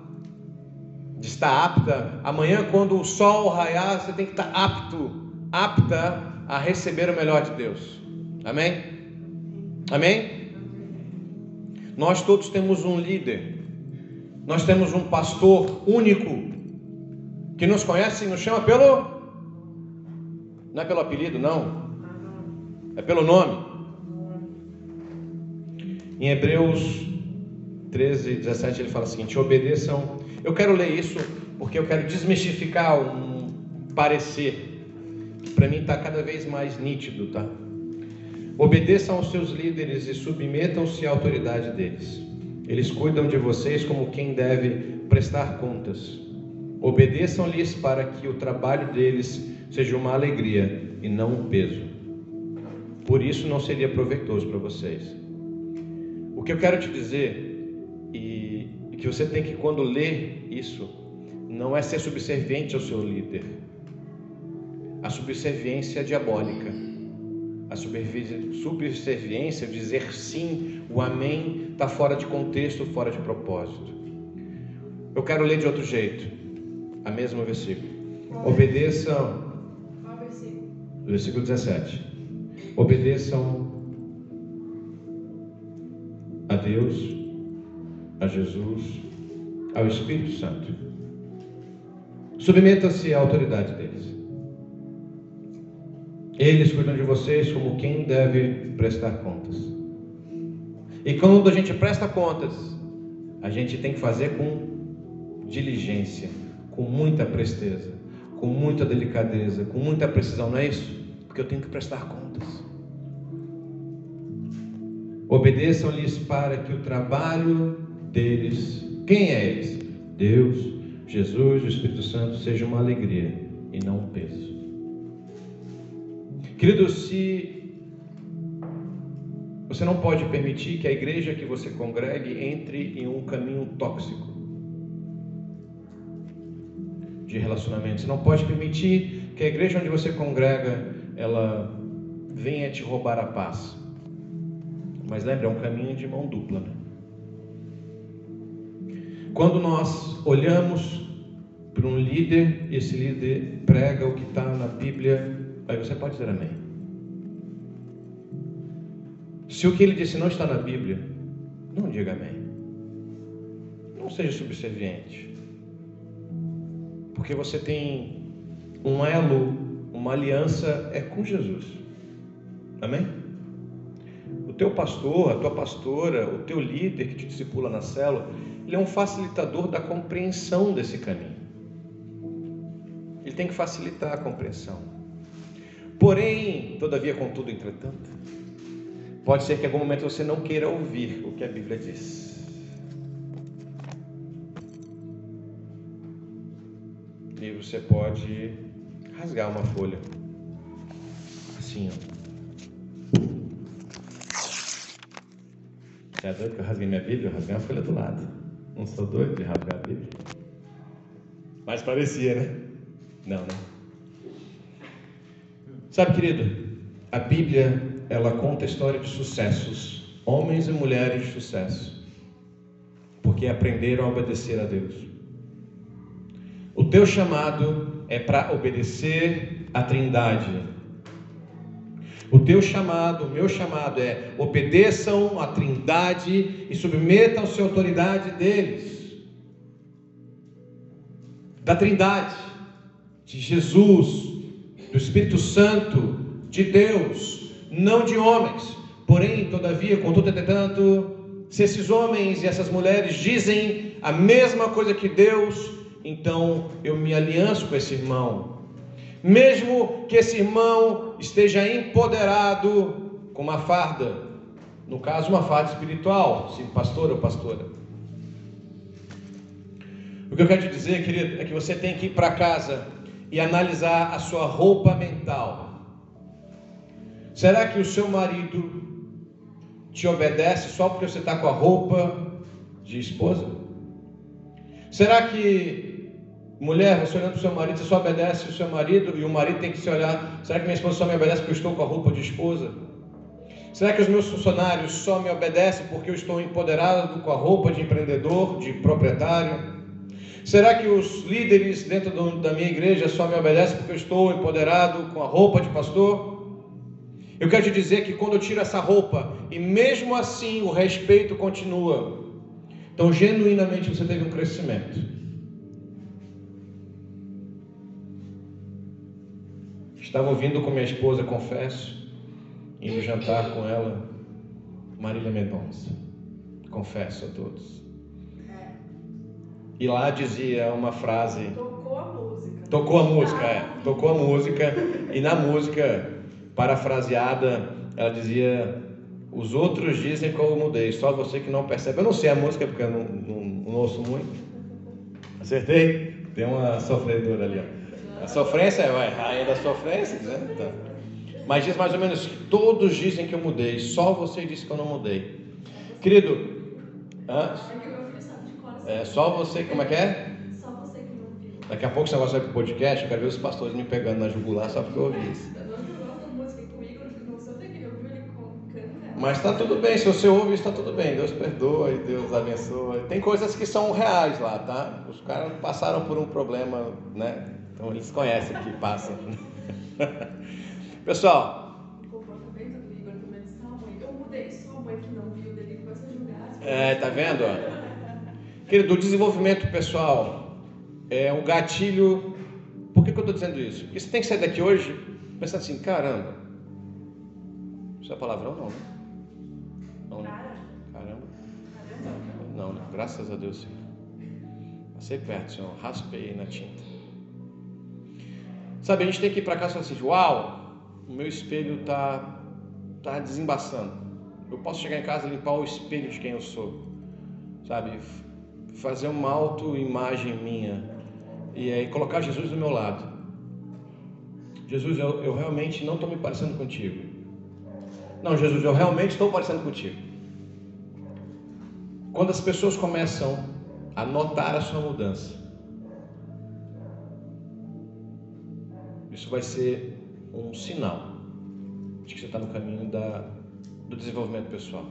de estar apta. Amanhã, quando o sol raiar, você tem que estar apto, apta a receber o melhor de Deus. Amém? Amém? Nós todos temos um líder nós temos um pastor único que nos conhece e nos chama pelo. Não é pelo apelido, não. É pelo nome. Em Hebreus 13, 17, ele fala o seguinte: obedeçam. Eu quero ler isso porque eu quero desmistificar um parecer que para mim está cada vez mais nítido, tá? Obedeçam aos seus líderes e submetam-se à autoridade deles eles cuidam de vocês como quem deve prestar contas. Obedeçam-lhes para que o trabalho deles seja uma alegria e não um peso. Por isso não seria proveitoso para vocês. O que eu quero te dizer, e, que você tem que, quando ler isso, não é ser subserviente ao seu líder. A subserviência é diabólica. A subserviência, dizer sim, o amém está fora de contexto, fora de propósito. Eu quero ler de outro jeito, a mesma versículo. Obedeçam. Versículo 17. Obedeçam a Deus, a Jesus, ao Espírito Santo. Submetam-se à autoridade deles. Eles cuidam de vocês como quem deve prestar contas. E quando a gente presta contas, a gente tem que fazer com diligência, com muita presteza, com muita delicadeza, com muita precisão, não é isso? Porque eu tenho que prestar contas. Obedeçam-lhes para que o trabalho deles, quem é eles? Deus, Jesus, o Espírito Santo, seja uma alegria e não um peso. Querido, se você não pode permitir que a igreja que você congregue entre em um caminho tóxico de relacionamento. Você não pode permitir que a igreja onde você congrega ela venha te roubar a paz. Mas lembre, é um caminho de mão dupla. Né? Quando nós olhamos para um líder, esse líder prega o que está na Bíblia, aí você pode dizer amém. Se o que ele disse não está na Bíblia, não diga amém. Não seja subserviente. Porque você tem um elo, uma aliança é com Jesus. Amém? O teu pastor, a tua pastora, o teu líder que te discipula na célula, ele é um facilitador da compreensão desse caminho. Ele tem que facilitar a compreensão. Porém, todavia, contudo, entretanto, pode ser que em algum momento você não queira ouvir o que a Bíblia diz. E você pode rasgar uma folha. Assim, ó. É doido que eu rasguei minha Bíblia? Eu rasguei uma folha do lado. Não sou doido de rasgar a Bíblia. Mas parecia, né? Não, né? Sabe, querido, a Bíblia, ela conta a história de sucessos, homens e mulheres de sucesso, porque aprenderam a obedecer a Deus. O teu chamado é para obedecer à Trindade, o teu chamado, o meu chamado é obedeçam à Trindade e submetam-se à autoridade deles. Da Trindade, de Jesus, do Espírito Santo, de Deus, não de homens. Porém, todavia, contudo, entretanto, se esses homens e essas mulheres dizem a mesma coisa que Deus, então eu me alianço com esse irmão, mesmo que esse irmão esteja empoderado com uma farda, no caso, uma farda espiritual, sim, pastor ou pastora. O que eu quero te dizer, querido, é que você tem que ir para casa e analisar a sua roupa mental. Será que o seu marido te obedece só porque você está com a roupa de esposa? Será que Mulher, você olhando para o seu marido, você só obedece o seu marido e o marido tem que se olhar: será que minha esposa só me obedece porque eu estou com a roupa de esposa? Será que os meus funcionários só me obedecem porque eu estou empoderado com a roupa de empreendedor, de proprietário? Será que os líderes dentro da minha igreja só me obedecem porque eu estou empoderado com a roupa de pastor? Eu quero te dizer que quando eu tiro essa roupa e mesmo assim o respeito continua, então genuinamente você teve um crescimento. Estava ouvindo com minha esposa, confesso, indo jantar com ela, Marília Mendonça. Confesso a todos. E lá dizia uma frase. Tocou a música. Tocou a música, é. Tocou a música. E na música, parafraseada, ela dizia: Os outros dizem que eu mudei, só você que não percebe. Eu não sei a música porque eu não, não, não ouço muito. Acertei? Tem uma sofredora ali, ó. A sofrência é a rainha da sofrência, né? Então, mas diz mais ou menos que todos dizem que eu mudei, só você disse que eu não mudei. Querido, hã? é só você, como é que é? Daqui a pouco você vai para o podcast, eu quero ver os pastores me pegando na jugular só porque eu ouvi isso. Mas está tudo bem, se você ouve, está tudo bem. Deus perdoa e Deus abençoa. Tem coisas que são reais lá, tá? Os caras passaram por um problema, né? Então eles conhecem que passa. Pessoal. O comportamento do Igor também mãe. Eu mudei só a mãe que não viu dele começa a julgar. É, tá vendo? Querido, o desenvolvimento pessoal é um gatilho. Por que, que eu estou dizendo isso? Porque você tem que sair daqui hoje pensando assim, caramba. Isso é palavrão não, né? Não, né? Graças a Deus, Senhor. Passei perto, Senhor. Raspei na tinta. Sabe, a gente tem que ir para casa e falar assim: Uau, o meu espelho está tá desembaçando. Eu posso chegar em casa e limpar o espelho de quem eu sou. Sabe, fazer uma autoimagem minha e aí colocar Jesus do meu lado. Jesus, eu, eu realmente não estou me parecendo contigo. Não, Jesus, eu realmente estou parecendo contigo. Quando as pessoas começam a notar a sua mudança, isso vai ser um sinal de que você está no caminho da, do desenvolvimento pessoal.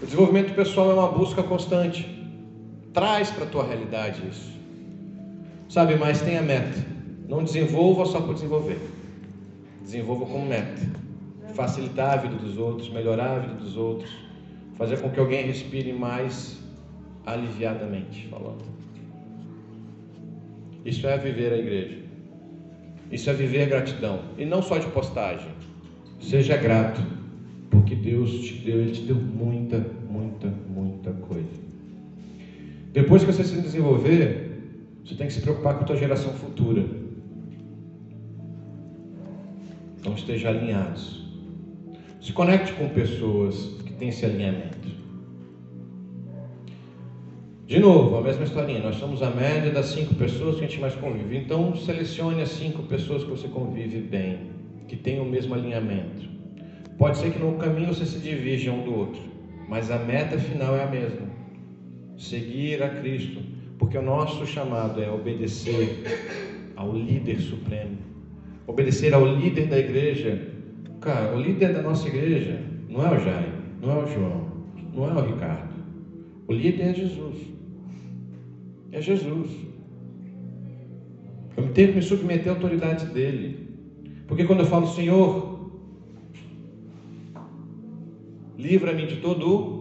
O desenvolvimento pessoal é uma busca constante. Traz para a tua realidade isso. Sabe, mas tenha meta. Não desenvolva só por desenvolver. Desenvolva com meta. Facilitar a vida dos outros, melhorar a vida dos outros, fazer com que alguém respire mais aliviadamente falando. Isso é viver a igreja. Isso é viver gratidão. E não só de postagem. Seja grato, porque Deus te deu, Ele te deu muita, muita, muita coisa. Depois que você se desenvolver, você tem que se preocupar com a tua geração futura. Então esteja alinhados. Se conecte com pessoas que têm esse alinhamento. De novo, a mesma historinha. Nós somos a média das cinco pessoas que a gente mais convive. Então, selecione as cinco pessoas que você convive bem, que têm o mesmo alinhamento. Pode ser que no caminho você se divirja um do outro, mas a meta final é a mesma seguir a Cristo, porque o nosso chamado é obedecer ao líder supremo, obedecer ao líder da igreja. Cara, o líder da nossa igreja não é o Jair, não é o João, não é o Ricardo. O líder é Jesus. É Jesus. Eu tenho que me submeter à autoridade dele. Porque quando eu falo, Senhor, livra-me de todo o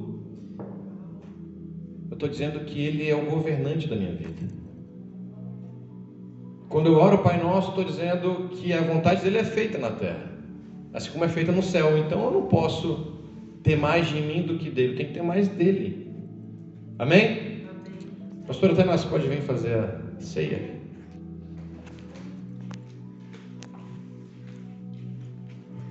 estou dizendo que Ele é o governante da minha vida. Quando eu oro Pai Nosso, estou dizendo que a vontade dele é feita na terra, assim como é feita no céu. Então eu não posso ter mais de mim do que dele, eu tenho que ter mais dele. Amém? Amém. Pastor, até nós pode vir fazer a ceia.